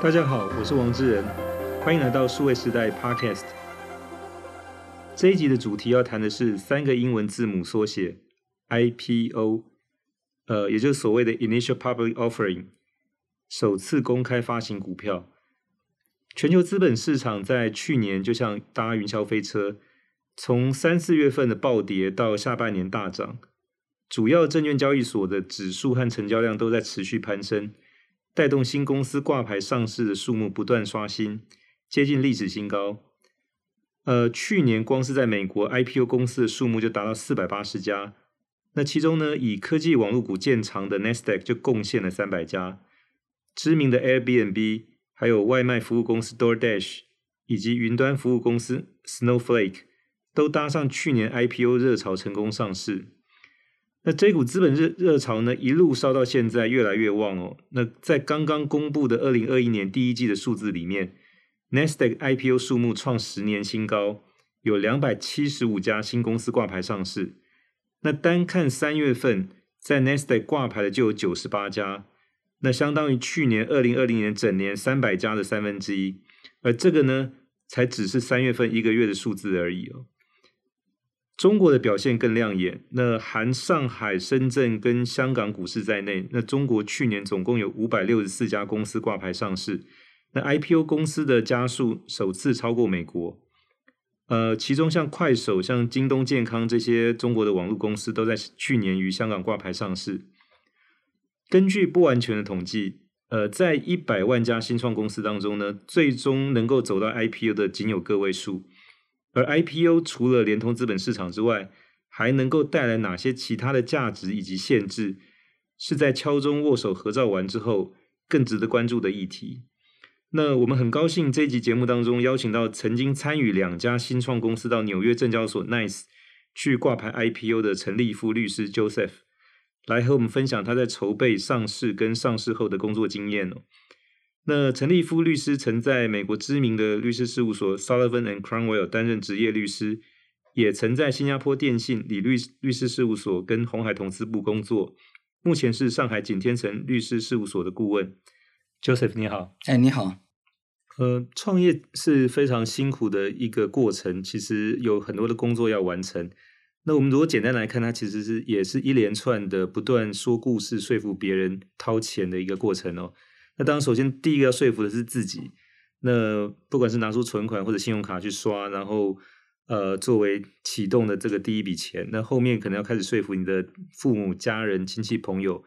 大家好，我是王志仁，欢迎来到数位时代 Podcast。这一集的主题要谈的是三个英文字母缩写 IPO，呃，也就是所谓的 Initial Public Offering，首次公开发行股票。全球资本市场在去年就像搭云霄飞车，从三四月份的暴跌到下半年大涨，主要证券交易所的指数和成交量都在持续攀升。带动新公司挂牌上市的数目不断刷新，接近历史新高。呃，去年光是在美国 IPO 公司的数目就达到四百八十家。那其中呢，以科技网络股见长的 Nasdaq 就贡献了三百家，知名的 Airbnb，还有外卖服务公司 DoorDash，以及云端服务公司 Snowflake，都搭上去年 IPO 热潮，成功上市。那这股资本热热潮呢，一路烧到现在，越来越旺哦。那在刚刚公布的二零二一年第一季的数字里面，Nasdaq IPO 数目创十年新高，有两百七十五家新公司挂牌上市。那单看三月份，在 Nasdaq 挂牌的就有九十八家，那相当于去年二零二零年整年三百家的三分之一。而这个呢，才只是三月份一个月的数字而已哦。中国的表现更亮眼，那含上海、深圳跟香港股市在内，那中国去年总共有五百六十四家公司挂牌上市，那 IPO 公司的家数首次超过美国。呃，其中像快手、像京东健康这些中国的网络公司都在去年于香港挂牌上市。根据不完全的统计，呃，在一百万家新创公司当中呢，最终能够走到 IPO 的仅有个位数。而 IPO 除了连通资本市场之外，还能够带来哪些其他的价值以及限制，是在敲钟握手合照完之后更值得关注的议题。那我们很高兴这一集节目当中邀请到曾经参与两家新创公司到纽约证交所 NYSE 去挂牌 IPO 的陈立夫律师 Joseph，来和我们分享他在筹备上市跟上市后的工作经验哦。那陈立夫律师曾在美国知名的律师事务所 Sullivan and Cromwell 担任职业律师，也曾在新加坡电信李律律师事务所跟红海投资部工作，目前是上海景天成律师事务所的顾问。Joseph 你好，哎你好，呃，创业是非常辛苦的一个过程，其实有很多的工作要完成。那我们如果简单来看，它其实是也是一连串的不断说故事、说服别人掏钱的一个过程哦。那当然，首先第一个要说服的是自己。那不管是拿出存款或者信用卡去刷，然后呃作为启动的这个第一笔钱，那后面可能要开始说服你的父母、家人、亲戚、朋友。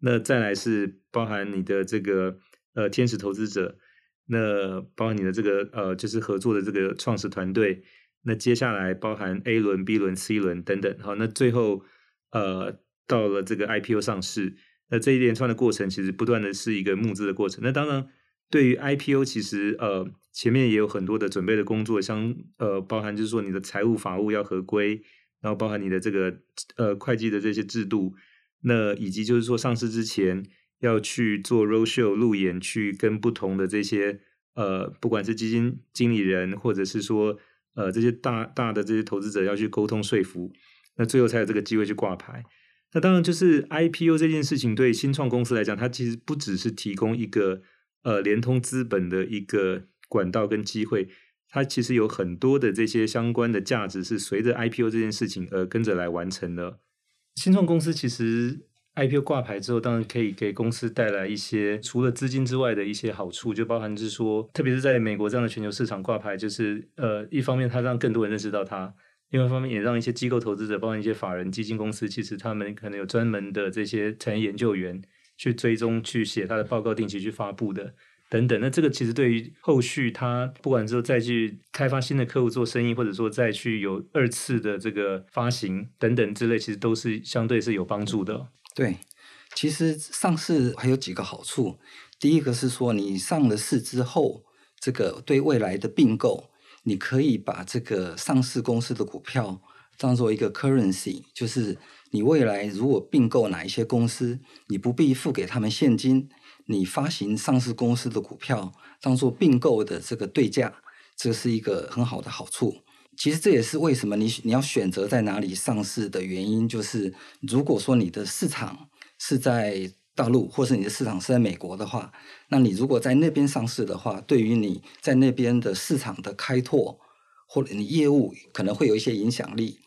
那再来是包含你的这个呃天使投资者，那包含你的这个呃就是合作的这个创始团队。那接下来包含 A 轮、B 轮、C 轮等等。好，那最后呃到了这个 IPO 上市。那这一连串的过程，其实不断的是一个募资的过程。那当然，对于 IPO，其实呃前面也有很多的准备的工作，像呃包含就是说你的财务法务要合规，然后包含你的这个呃会计的这些制度，那以及就是说上市之前要去做 roadshow 路演，去跟不同的这些呃不管是基金经理人或者是说呃这些大大的这些投资者要去沟通说服，那最后才有这个机会去挂牌。那当然，就是 IPO 这件事情对新创公司来讲，它其实不只是提供一个呃联通资本的一个管道跟机会，它其实有很多的这些相关的价值是随着 IPO 这件事情而跟着来完成的。新创公司其实 IPO 挂牌之后，当然可以给公司带来一些除了资金之外的一些好处，就包含是说，特别是在美国这样的全球市场挂牌，就是呃一方面它让更多人认识到它。另外一方面，也让一些机构投资者，包括一些法人基金公司，其实他们可能有专门的这些产业研究员去追踪、去写他的报告、定期去发布的等等。那这个其实对于后续他不管说再去开发新的客户做生意，或者说再去有二次的这个发行等等之类，其实都是相对是有帮助的。对，其实上市还有几个好处。第一个是说，你上了市之后，这个对未来的并购。你可以把这个上市公司的股票当做一个 currency，就是你未来如果并购哪一些公司，你不必付给他们现金，你发行上市公司的股票当做并购的这个对价，这是一个很好的好处。其实这也是为什么你你要选择在哪里上市的原因，就是如果说你的市场是在大陆，或是你的市场是在美国的话，那你如果在那边上市的话，对于你在那边的市场的开拓，或者你业务可能会有一些影响力。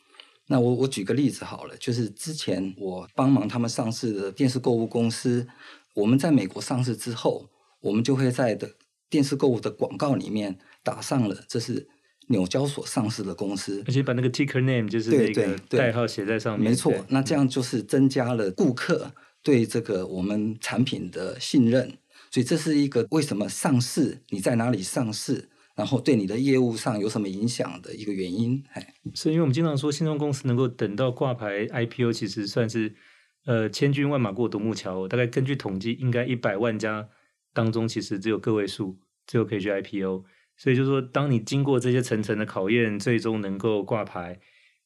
那我我举个例子好了，就是之前我帮忙他们上市的电视购物公司，我们在美国上市之后，我们就会在的电视购物的广告里面打上了这是纽交所上市的公司，而且把那个 ticker name 就是那个代号写在上面。没错，那这样就是增加了顾客对这个我们产品的信任，所以这是一个为什么上市，你在哪里上市？然后对你的业务上有什么影响的一个原因？哎，是因为我们经常说新创公司能够等到挂牌 IPO，其实算是呃千军万马过独木桥。大概根据统计，应该一百万家当中，其实只有个位数最后可以去 IPO。所以就是说，当你经过这些层层的考验，最终能够挂牌，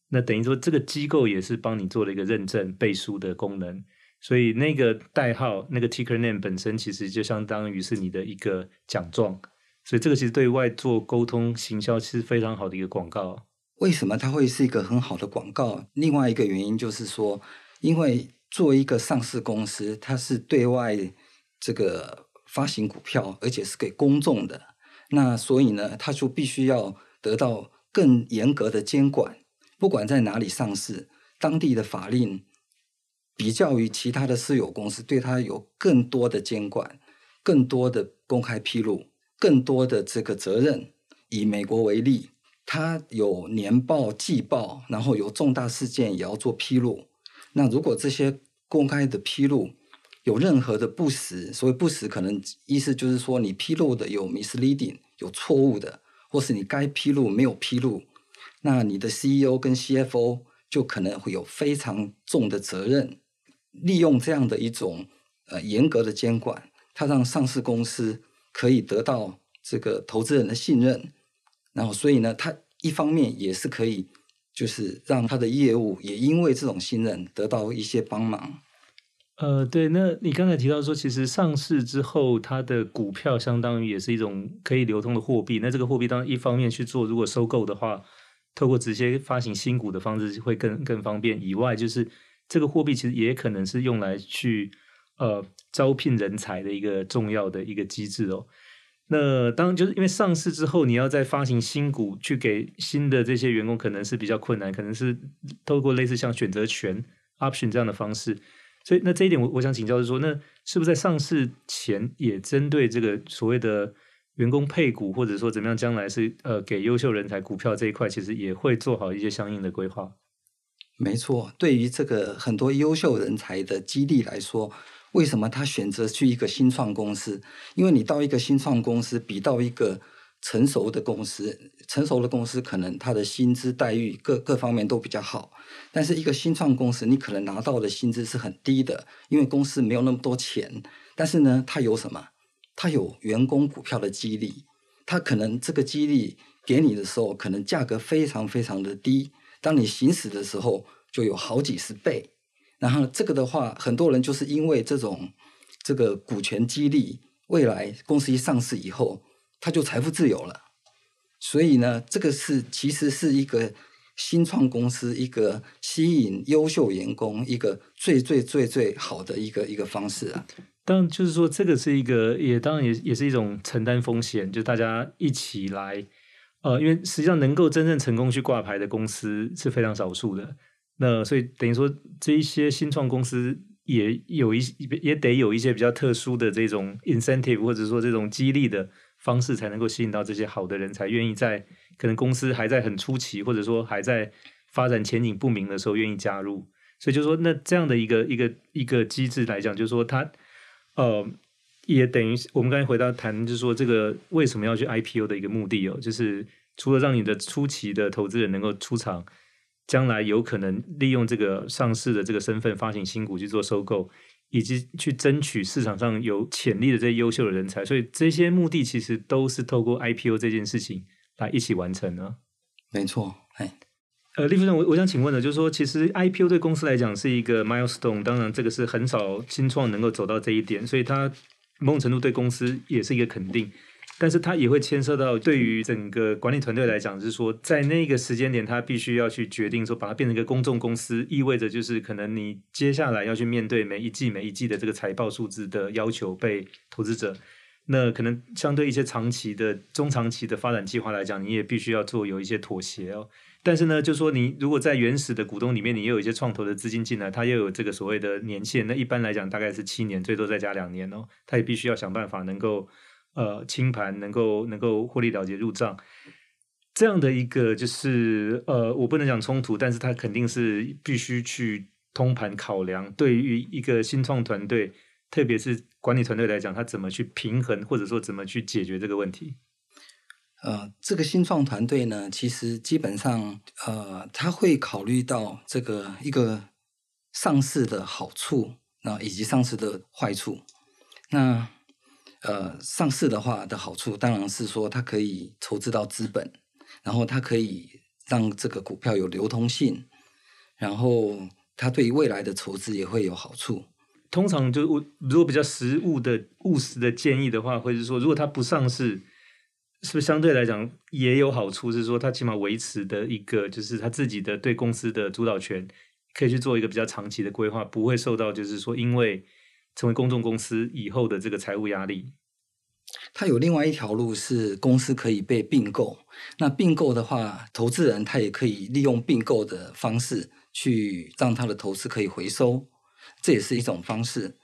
那等于说这个机构也是帮你做了一个认证背书的功能。所以那个代号那个 ticker name 本身，其实就相当于是你的一个奖状。所以这个其实对外做沟通行销其实非常好的一个广告。为什么它会是一个很好的广告？另外一个原因就是说，因为作为一个上市公司，它是对外这个发行股票，而且是给公众的，那所以呢，它就必须要得到更严格的监管。不管在哪里上市，当地的法令比较于其他的私有公司，对它有更多的监管，更多的公开披露。更多的这个责任，以美国为例，它有年报、季报，然后有重大事件也要做披露。那如果这些公开的披露有任何的不实，所谓不实，可能意思就是说你披露的有 misleading，有错误的，或是你该披露没有披露，那你的 CEO 跟 CFO 就可能会有非常重的责任。利用这样的一种呃严格的监管，它让上市公司。可以得到这个投资人的信任，然后所以呢，它一方面也是可以，就是让它的业务也因为这种信任得到一些帮忙。呃，对，那你刚才提到说，其实上市之后，它的股票相当于也是一种可以流通的货币。那这个货币当然一方面去做，如果收购的话，透过直接发行新股的方式会更更方便。以外，就是这个货币其实也可能是用来去。呃，招聘人才的一个重要的一个机制哦。那当就是因为上市之后，你要再发行新股去给新的这些员工，可能是比较困难，可能是透过类似像选择权 option 这样的方式。所以，那这一点我我想请教是说，那是不是在上市前也针对这个所谓的员工配股，或者说怎么样，将来是呃给优秀人才股票这一块，其实也会做好一些相应的规划？没错，对于这个很多优秀人才的激励来说。为什么他选择去一个新创公司？因为你到一个新创公司，比到一个成熟的公司，成熟的公司可能他的薪资待遇各各方面都比较好，但是一个新创公司，你可能拿到的薪资是很低的，因为公司没有那么多钱。但是呢，它有什么？它有员工股票的激励，它可能这个激励给你的时候，可能价格非常非常的低，当你行使的时候，就有好几十倍。然后这个的话，很多人就是因为这种这个股权激励，未来公司一上市以后，他就财富自由了。所以呢，这个是其实是一个新创公司一个吸引优秀员工一个最最最最好的一个一个方式啊。当然，就是说这个是一个，也当然也也是一种承担风险，就大家一起来。呃，因为实际上能够真正成功去挂牌的公司是非常少数的。那所以等于说，这一些新创公司也有一也得有一些比较特殊的这种 incentive，或者说这种激励的方式，才能够吸引到这些好的人才愿意在可能公司还在很初期，或者说还在发展前景不明的时候愿意加入。所以就是说，那这样的一个一个一个机制来讲，就是说它呃也等于我们刚才回到谈，就是说这个为什么要去 IPO 的一个目的哦，就是除了让你的初期的投资人能够出场。将来有可能利用这个上市的这个身份发行新股去做收购，以及去争取市场上有潜力的这些优秀的人才，所以这些目的其实都是透过 IPO 这件事情来一起完成的。没错，哎，呃，李副总，我我想请问的，就是说，其实 IPO 对公司来讲是一个 milestone，当然这个是很少新创能够走到这一点，所以它某种程度对公司也是一个肯定。但是它也会牵涉到对于整个管理团队来讲，就是说在那个时间点，他必须要去决定说把它变成一个公众公司，意味着就是可能你接下来要去面对每一季每一季的这个财报数字的要求被投资者，那可能相对一些长期的中长期的发展计划来讲，你也必须要做有一些妥协哦。但是呢，就说你如果在原始的股东里面，你也有一些创投的资金进来，它又有这个所谓的年限，那一般来讲大概是七年，最多再加两年哦，它也必须要想办法能够。呃，清盘能够能够获利了结入账，这样的一个就是呃，我不能讲冲突，但是它肯定是必须去通盘考量。对于一个新创团队，特别是管理团队来讲，他怎么去平衡，或者说怎么去解决这个问题？呃，这个新创团队呢，其实基本上呃，他会考虑到这个一个上市的好处，那以及上市的坏处，那。呃，上市的话的好处当然是说它可以筹资到资本，然后它可以让这个股票有流通性，然后它对于未来的筹资也会有好处。通常就我如果比较实务的务实的建议的话，会是说，如果它不上市，是不是相对来讲也有好处？是说他起码维持的一个就是他自己的对公司的主导权，可以去做一个比较长期的规划，不会受到就是说因为。成为公众公司以后的这个财务压力，它有另外一条路是公司可以被并购。那并购的话，投资人他也可以利用并购的方式去让他的投资可以回收，这也是一种方式。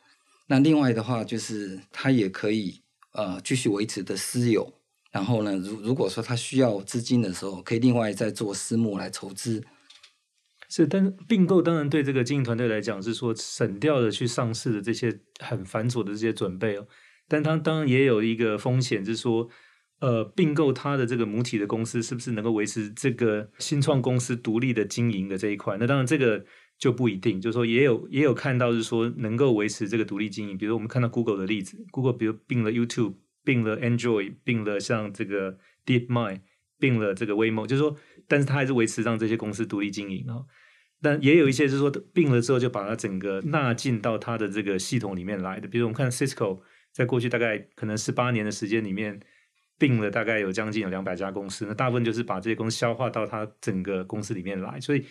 那另外的话，就是他也可以呃继续维持的私有。然后呢，如如果说他需要资金的时候，可以另外再做私募来筹资。是，但是并购当然对这个经营团队来讲是说省掉了去上市的这些很繁琐的这些准备哦。但它当然也有一个风险，是说，呃，并购它的这个母体的公司是不是能够维持这个新创公司独立的经营的这一块？那当然这个就不一定。就是说，也有也有看到是说能够维持这个独立经营，比如我们看到 Google 的例子，Google 比如并了 YouTube，并了 Android，并了像这个 DeepMind，并了这个 Waymo，就是说。但是他还是维持让这些公司独立经营啊，但也有一些是说并了之后就把它整个纳进到它的这个系统里面来的，比如我们看 Cisco 在过去大概可能十八年的时间里面并了大概有将近有两百家公司，那大部分就是把这些公司消化到它整个公司里面来，所以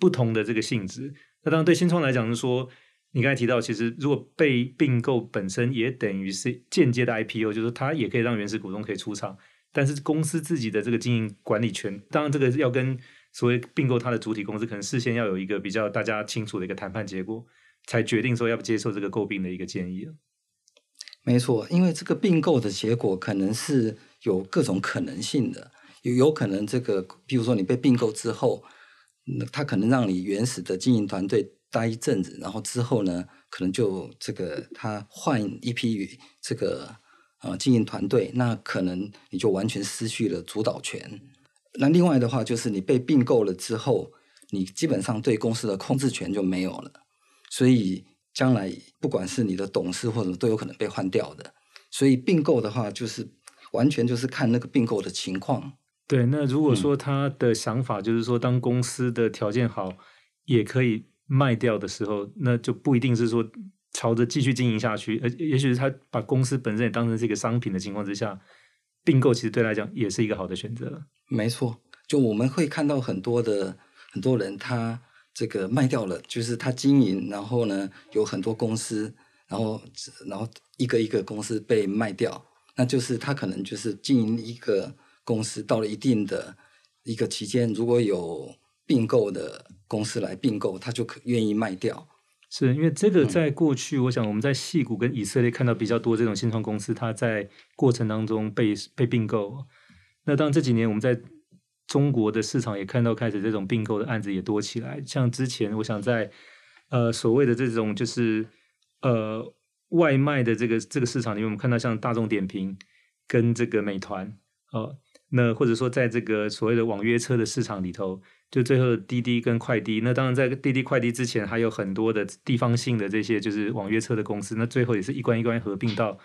不同的这个性质。那当然对新创来讲是说，你刚才提到，其实如果被并购本身也等于是间接的 IPO，就是它也可以让原始股东可以出场。但是公司自己的这个经营管理权，当然这个要跟所谓并购它的主体公司，可能事先要有一个比较大家清楚的一个谈判结果，才决定说要不接受这个购并的一个建议。没错，因为这个并购的结果可能是有各种可能性的，有有可能这个，比如说你被并购之后，那它可能让你原始的经营团队待一阵子，然后之后呢，可能就这个他换一批这个。啊、呃，经营团队，那可能你就完全失去了主导权。那另外的话，就是你被并购了之后，你基本上对公司的控制权就没有了。所以将来不管是你的董事或者都有可能被换掉的。所以并购的话，就是完全就是看那个并购的情况。对，那如果说他的想法就是说，当公司的条件好，也可以卖掉的时候，那就不一定是说。朝着继续经营下去，而也许是他把公司本身也当成是一个商品的情况之下，并购其实对他来讲也是一个好的选择。没错，就我们会看到很多的很多人，他这个卖掉了，就是他经营，然后呢有很多公司，然后然后一个一个公司被卖掉，那就是他可能就是经营一个公司到了一定的一个期间，如果有并购的公司来并购，他就可愿意卖掉。是因为这个在过去，我想我们在戏谷跟以色列看到比较多这种新创公司，它在过程当中被被并购。那当然这几年我们在中国的市场也看到开始这种并购的案子也多起来。像之前我想在呃所谓的这种就是呃外卖的这个这个市场里面，我们看到像大众点评跟这个美团呃，那或者说在这个所谓的网约车的市场里头。就最后滴滴跟快滴，那当然在滴滴快滴之前还有很多的地方性的这些就是网约车的公司，那最后也是一关一关合并到。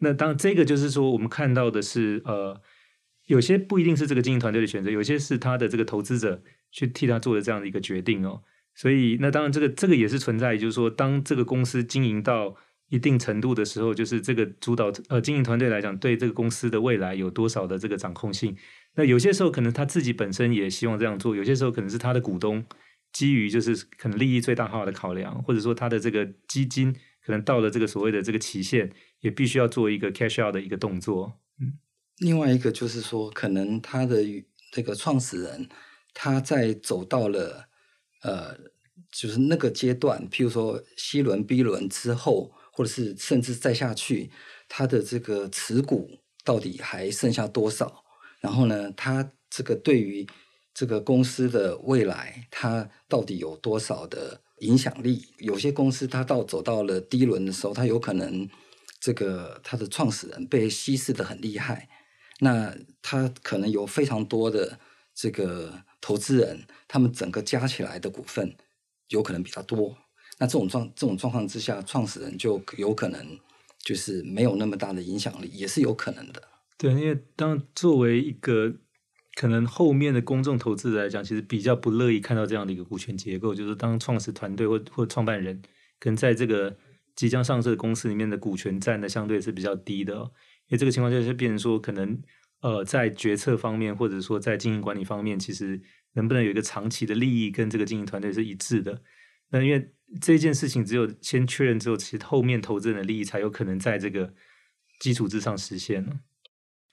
那当这个就是说我们看到的是呃，有些不一定是这个经营团队的选择，有些是他的这个投资者去替他做的这样的一个决定哦。所以那当然这个这个也是存在，就是说当这个公司经营到一定程度的时候，就是这个主导呃经营团队来讲，对这个公司的未来有多少的这个掌控性。那有些时候可能他自己本身也希望这样做，有些时候可能是他的股东基于就是可能利益最大化的考量，或者说他的这个基金可能到了这个所谓的这个期限，也必须要做一个 cash out 的一个动作。嗯，另外一个就是说，可能他的这个创始人他在走到了呃，就是那个阶段，譬如说 C 轮、B 轮之后。或者是甚至再下去，他的这个持股到底还剩下多少？然后呢，他这个对于这个公司的未来，他到底有多少的影响力？有些公司他到走到了第一轮的时候，他有可能这个他的创始人被稀释的很厉害，那他可能有非常多的这个投资人，他们整个加起来的股份有可能比较多。那这种状这种状况之下，创始人就有可能就是没有那么大的影响力，也是有可能的。对，因为当作为一个可能后面的公众投资者来讲，其实比较不乐意看到这样的一个股权结构，就是当创始团队或或创办人，可能在这个即将上市的公司里面的股权占的相对是比较低的，因为这个情况下就变成说，可能呃在决策方面或者说在经营管理方面，其实能不能有一个长期的利益跟这个经营团队是一致的？那因为这件事情只有先确认之后，其实后面投资人的利益才有可能在这个基础之上实现呢。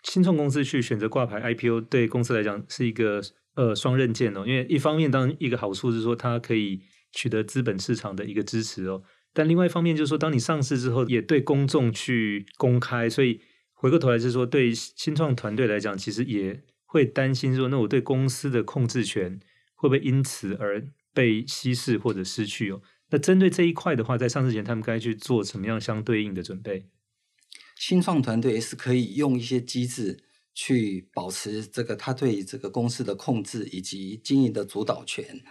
新创公司去选择挂牌 IPO，对公司来讲是一个呃双刃剑哦。因为一方面，当一个好处是说它可以取得资本市场的一个支持哦，但另外一方面就是说，当你上市之后，也对公众去公开，所以回过头来是说，对新创团队来讲，其实也会担心说，那我对公司的控制权会不会因此而被稀释或者失去哦？那针对这一块的话，在上市前他们该去做什么样相对应的准备？新创团队是可以用一些机制去保持这个他对这个公司的控制以及经营的主导权。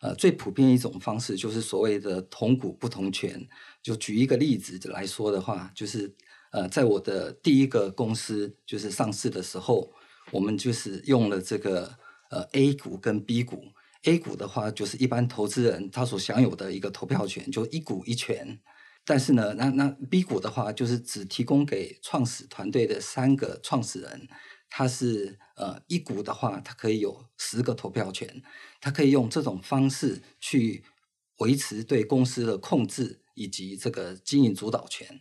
呃，最普遍一种方式就是所谓的同股不同权。就举一个例子来说的话，就是呃，在我的第一个公司就是上市的时候，我们就是用了这个呃 A 股跟 B 股。A 股的话，就是一般投资人他所享有的一个投票权，就一股一权。但是呢，那那 B 股的话，就是只提供给创始团队的三个创始人，他是呃一股的话，他可以有十个投票权，他可以用这种方式去维持对公司的控制以及这个经营主导权。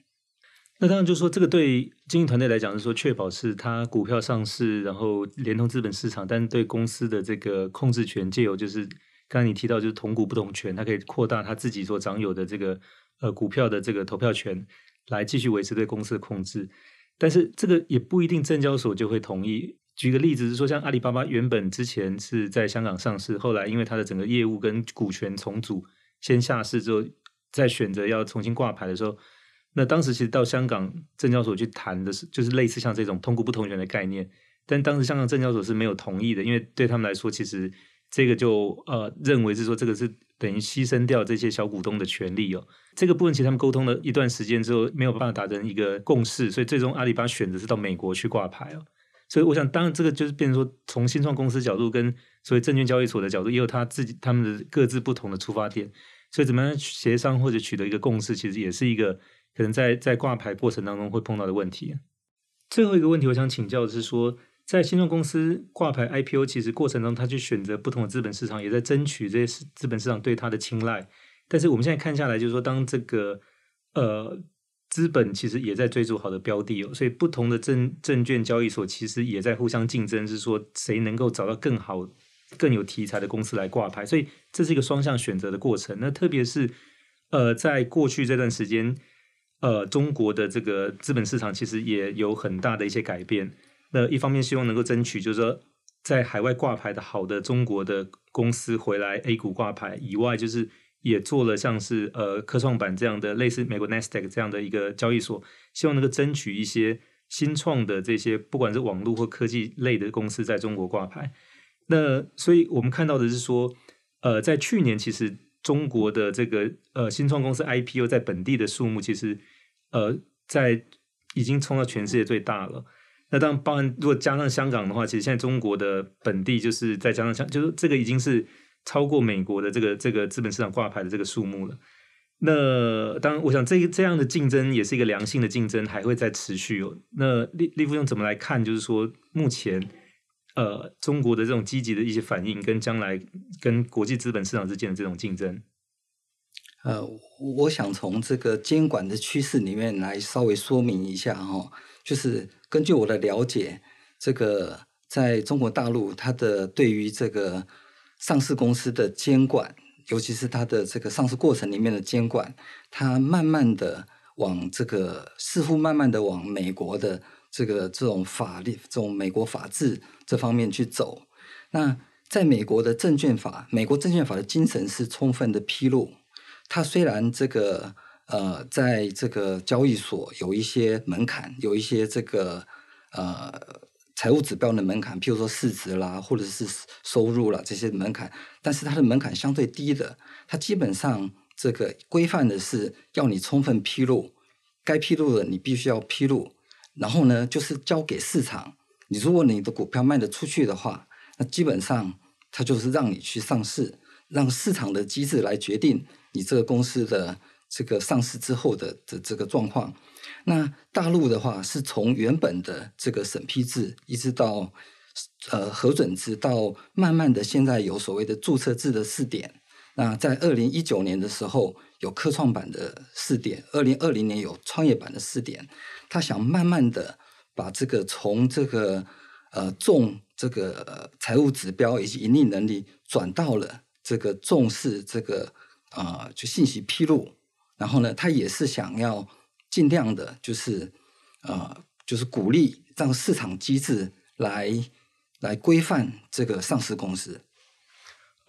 那当然，就是说这个对经营团队来讲，是说确保是他股票上市，然后连通资本市场，但是对公司的这个控制权，借由就是刚才你提到，就是同股不同权，他可以扩大他自己所掌有的这个呃股票的这个投票权，来继续维持对公司的控制。但是这个也不一定证交所就会同意。举个例子是说，像阿里巴巴原本之前是在香港上市，后来因为它的整个业务跟股权重组，先下市之后，再选择要重新挂牌的时候。那当时其实到香港证交所去谈的是，就是类似像这种同股不同权的概念，但当时香港证交所是没有同意的，因为对他们来说，其实这个就呃认为是说这个是等于牺牲掉这些小股东的权利哦。这个部分其实他们沟通了一段时间之后，没有办法达成一个共识，所以最终阿里巴巴选择是到美国去挂牌哦。所以我想，当然这个就是变成说，从新创公司角度跟所谓证券交易所的角度，也有他自己他们的各自不同的出发点，所以怎么样协商或者取得一个共识，其实也是一个。可能在在挂牌过程当中会碰到的问题。最后一个问题，我想请教的是说，在新创公司挂牌 IPO，其实过程中他去选择不同的资本市场，也在争取这些资本市场对他的青睐。但是我们现在看下来，就是说，当这个呃资本其实也在追逐好的标的哦，所以不同的证证券交易所其实也在互相竞争，是说谁能够找到更好、更有题材的公司来挂牌。所以这是一个双向选择的过程。那特别是呃，在过去这段时间。呃，中国的这个资本市场其实也有很大的一些改变。那一方面希望能够争取，就是说在海外挂牌的好的中国的公司回来 A 股挂牌以外，就是也做了像是呃科创板这样的类似美国 Nasdaq 这样的一个交易所，希望能够争取一些新创的这些不管是网络或科技类的公司在中国挂牌。那所以我们看到的是说，呃，在去年其实。中国的这个呃新创公司 IPO 在本地的数目，其实呃在已经冲到全世界最大了。那当然，包含如果加上香港的话，其实现在中国的本地就是再加上香，就是这个已经是超过美国的这个这个资本市场挂牌的这个数目了。那当然，我想这这样的竞争也是一个良性的竞争，还会再持续哦。那利利夫用怎么来看？就是说，目前呃，中国的这种积极的一些反应，跟将来跟国际资本市场之间的这种竞争。呃，我想从这个监管的趋势里面来稍微说明一下哈、哦，就是根据我的了解，这个在中国大陆，它的对于这个上市公司的监管。尤其是它的这个上市过程里面的监管，它慢慢的往这个似乎慢慢的往美国的这个这种法律、这种美国法治这方面去走。那在美国的证券法，美国证券法的精神是充分的披露。它虽然这个呃，在这个交易所有一些门槛，有一些这个呃。财务指标的门槛，譬如说市值啦，或者是收入啦这些门槛，但是它的门槛相对低的，它基本上这个规范的是要你充分披露，该披露的你必须要披露，然后呢，就是交给市场。你如果你的股票卖得出去的话，那基本上它就是让你去上市，让市场的机制来决定你这个公司的这个上市之后的的这个状况。那大陆的话，是从原本的这个审批制，一直到呃核准制，到慢慢的现在有所谓的注册制的试点。那在二零一九年的时候有科创板的试点，二零二零年有创业板的试点。他想慢慢的把这个从这个呃重这个财务指标以及盈利能力，转到了这个重视这个啊、呃、就信息披露。然后呢，他也是想要。尽量的，就是，呃，就是鼓励让市场机制来来规范这个上市公司。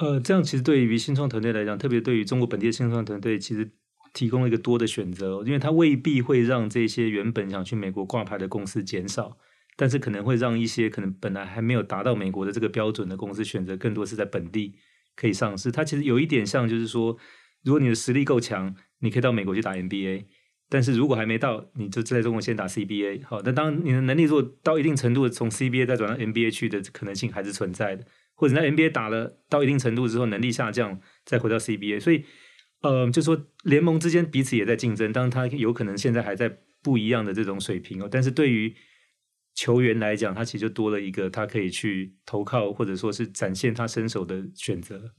呃，这样其实对于新创团队来讲，特别对于中国本地的新创团队，其实提供了一个多的选择，因为它未必会让这些原本想去美国挂牌的公司减少，但是可能会让一些可能本来还没有达到美国的这个标准的公司选择更多是在本地可以上市。它其实有一点像，就是说，如果你的实力够强，你可以到美国去打 MBA。但是如果还没到，你就在中国先打 CBA 好。那当你的能力如果到一定程度，从 CBA 再转到 NBA 去的可能性还是存在的，或者在 NBA 打了到一定程度之后，能力下降，再回到 CBA。所以，呃，就说联盟之间彼此也在竞争，当然他有可能现在还在不一样的这种水平哦。但是对于球员来讲，他其实就多了一个他可以去投靠，或者说是展现他身手的选择。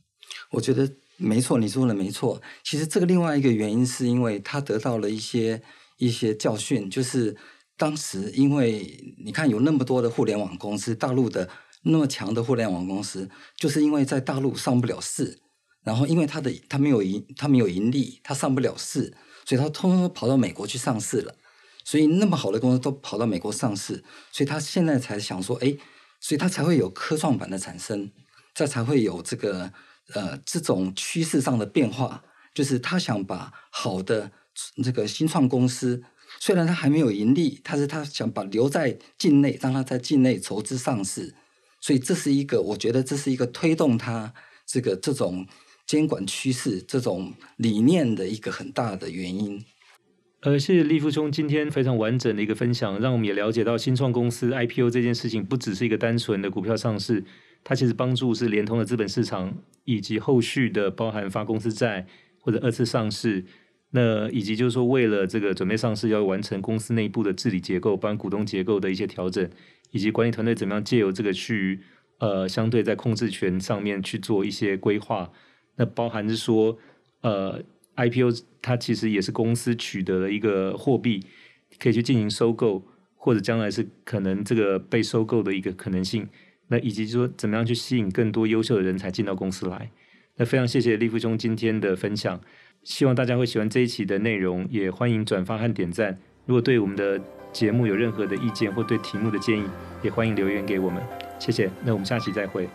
我觉得。没错，你说的没错。其实这个另外一个原因是因为他得到了一些一些教训，就是当时因为你看有那么多的互联网公司，大陆的那么强的互联网公司，就是因为在大陆上不了市，然后因为他的他没有盈他没有盈利，他上不了市，所以他通通跑到美国去上市了。所以那么好的公司都跑到美国上市，所以他现在才想说，哎，所以他才会有科创板的产生，这才会有这个。呃，这种趋势上的变化，就是他想把好的这个新创公司，虽然他还没有盈利，但是他想把留在境内，让他在境内筹资上市，所以这是一个，我觉得这是一个推动它这个这种监管趋势、这种理念的一个很大的原因。呃，谢谢立夫兄今天非常完整的一个分享，让我们也了解到新创公司 IPO 这件事情不只是一个单纯的股票上市。它其实帮助是连通的资本市场，以及后续的包含发公司债或者二次上市，那以及就是说为了这个准备上市要完成公司内部的治理结构、帮股东结构的一些调整，以及管理团队怎么样借由这个去呃相对在控制权上面去做一些规划，那包含是说呃 IPO 它其实也是公司取得了一个货币，可以去进行收购，或者将来是可能这个被收购的一个可能性。那以及说怎么样去吸引更多优秀的人才进到公司来？那非常谢谢立夫兄今天的分享，希望大家会喜欢这一期的内容，也欢迎转发和点赞。如果对我们的节目有任何的意见或对题目的建议，也欢迎留言给我们。谢谢，那我们下期再会。